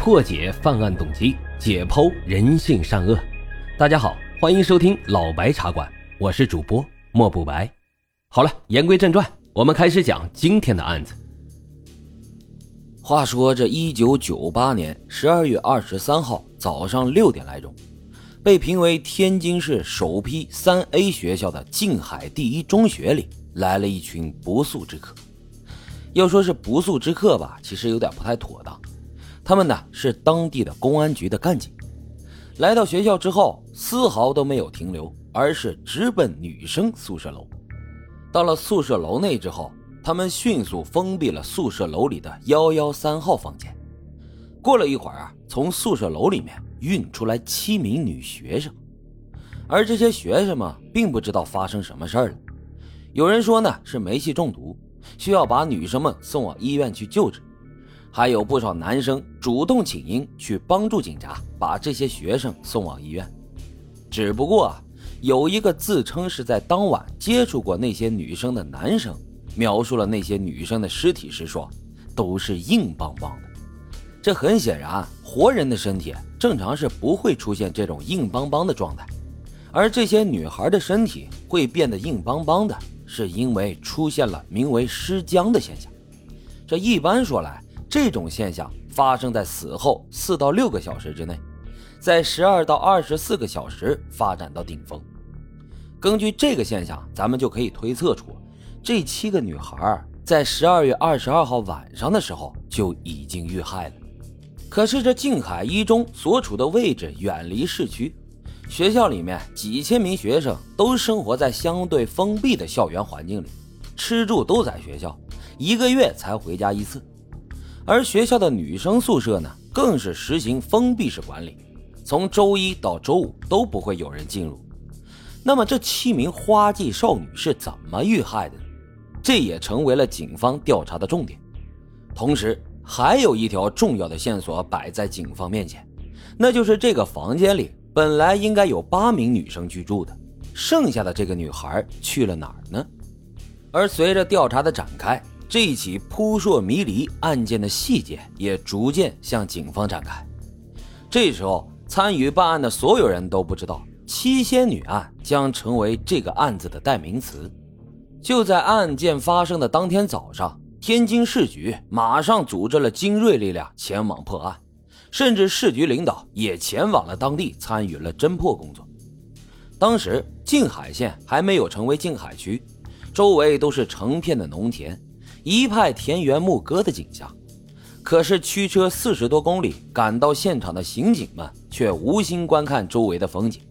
破解犯案动机，解剖人性善恶。大家好，欢迎收听老白茶馆，我是主播莫不白。好了，言归正传，我们开始讲今天的案子。话说这一九九八年十二月二十三号早上六点来钟，被评为天津市首批三 A 学校的静海第一中学里来了一群不速之客。要说是不速之客吧，其实有点不太妥当。他们呢是当地的公安局的干警，来到学校之后丝毫都没有停留，而是直奔女生宿舍楼。到了宿舍楼内之后，他们迅速封闭了宿舍楼里的幺幺三号房间。过了一会儿啊，从宿舍楼里面运出来七名女学生，而这些学生们并不知道发生什么事儿了。有人说呢是煤气中毒，需要把女生们送往医院去救治。还有不少男生主动请缨去帮助警察把这些学生送往医院，只不过啊，有一个自称是在当晚接触过那些女生的男生，描述了那些女生的尸体时说，都是硬邦邦的。这很显然，活人的身体正常是不会出现这种硬邦邦的状态，而这些女孩的身体会变得硬邦邦的，是因为出现了名为尸僵的现象。这一般说来。这种现象发生在死后四到六个小时之内，在十二到二十四个小时发展到顶峰。根据这个现象，咱们就可以推测出，这七个女孩在十二月二十二号晚上的时候就已经遇害了。可是这静海一中所处的位置远离市区，学校里面几千名学生都生活在相对封闭的校园环境里，吃住都在学校，一个月才回家一次。而学校的女生宿舍呢，更是实行封闭式管理，从周一到周五都不会有人进入。那么这七名花季少女是怎么遇害的？这也成为了警方调查的重点。同时，还有一条重要的线索摆在警方面前，那就是这个房间里本来应该有八名女生居住的，剩下的这个女孩去了哪儿呢？而随着调查的展开。这一起扑朔迷离案件的细节也逐渐向警方展开。这时候，参与办案的所有人都不知道七仙女案将成为这个案子的代名词。就在案件发生的当天早上，天津市局马上组织了精锐力量前往破案，甚至市局领导也前往了当地参与了侦破工作。当时，静海县还没有成为静海区，周围都是成片的农田。一派田园牧歌的景象，可是驱车四十多公里赶到现场的刑警们却无心观看周围的风景，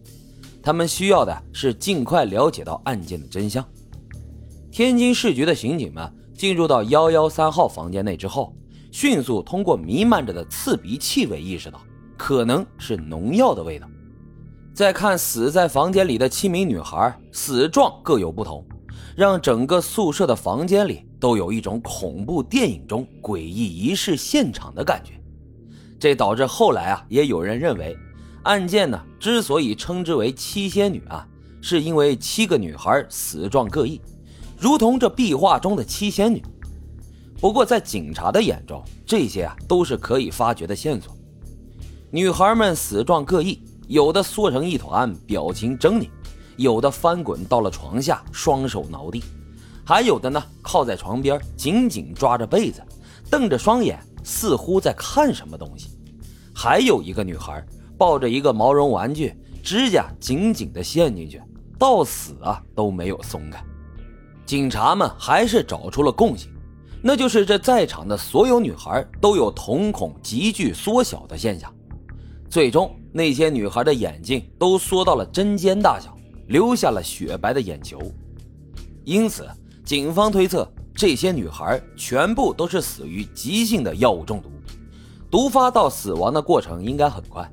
他们需要的是尽快了解到案件的真相。天津市局的刑警们进入到幺幺三号房间内之后，迅速通过弥漫着的刺鼻气味意识到可能是农药的味道。再看死在房间里的七名女孩，死状各有不同。让整个宿舍的房间里都有一种恐怖电影中诡异仪式现场的感觉，这导致后来啊，也有人认为，案件呢之所以称之为七仙女啊，是因为七个女孩死状各异，如同这壁画中的七仙女。不过在警察的眼中，这些啊都是可以发掘的线索。女孩们死状各异，有的缩成一团，表情狰狞。有的翻滚到了床下，双手挠地；还有的呢，靠在床边，紧紧抓着被子，瞪着双眼，似乎在看什么东西。还有一个女孩抱着一个毛绒玩具，指甲紧紧地陷进去，到死啊都没有松开。警察们还是找出了共性，那就是这在场的所有女孩都有瞳孔急剧缩小的现象。最终，那些女孩的眼睛都缩到了针尖大小。留下了雪白的眼球，因此警方推测这些女孩全部都是死于急性的药物中毒，毒发到死亡的过程应该很快，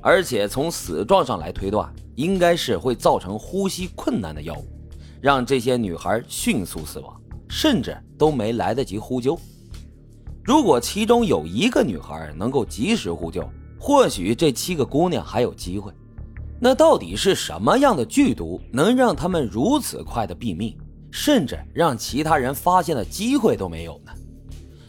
而且从死状上来推断，应该是会造成呼吸困难的药物，让这些女孩迅速死亡，甚至都没来得及呼救。如果其中有一个女孩能够及时呼救，或许这七个姑娘还有机会。那到底是什么样的剧毒能让他们如此快的毙命，甚至让其他人发现的机会都没有呢？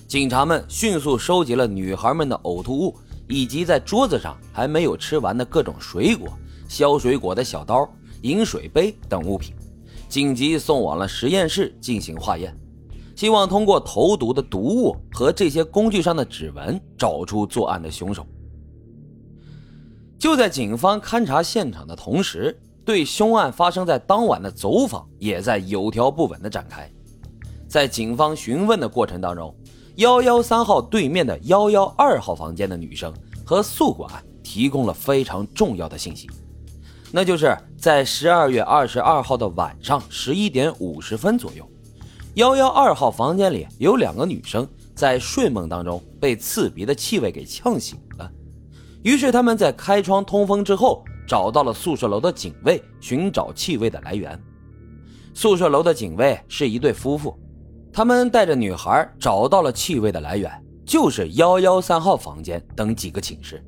警察们迅速收集了女孩们的呕吐物，以及在桌子上还没有吃完的各种水果、削水果的小刀、饮水杯等物品，紧急送往了实验室进行化验，希望通过投毒的毒物和这些工具上的指纹找出作案的凶手。就在警方勘察现场的同时，对凶案发生在当晚的走访也在有条不紊地展开。在警方询问的过程当中，幺幺三号对面的幺幺二号房间的女生和宿管提供了非常重要的信息，那就是在十二月二十二号的晚上十一点五十分左右，幺幺二号房间里有两个女生在睡梦当中被刺鼻的气味给呛醒了，于是他们在开窗通风之后，找到了宿舍楼的警卫寻找气味的来源。宿舍楼的警卫是一对夫妇。他们带着女孩找到了气味的来源，就是幺幺三号房间等几个寝室。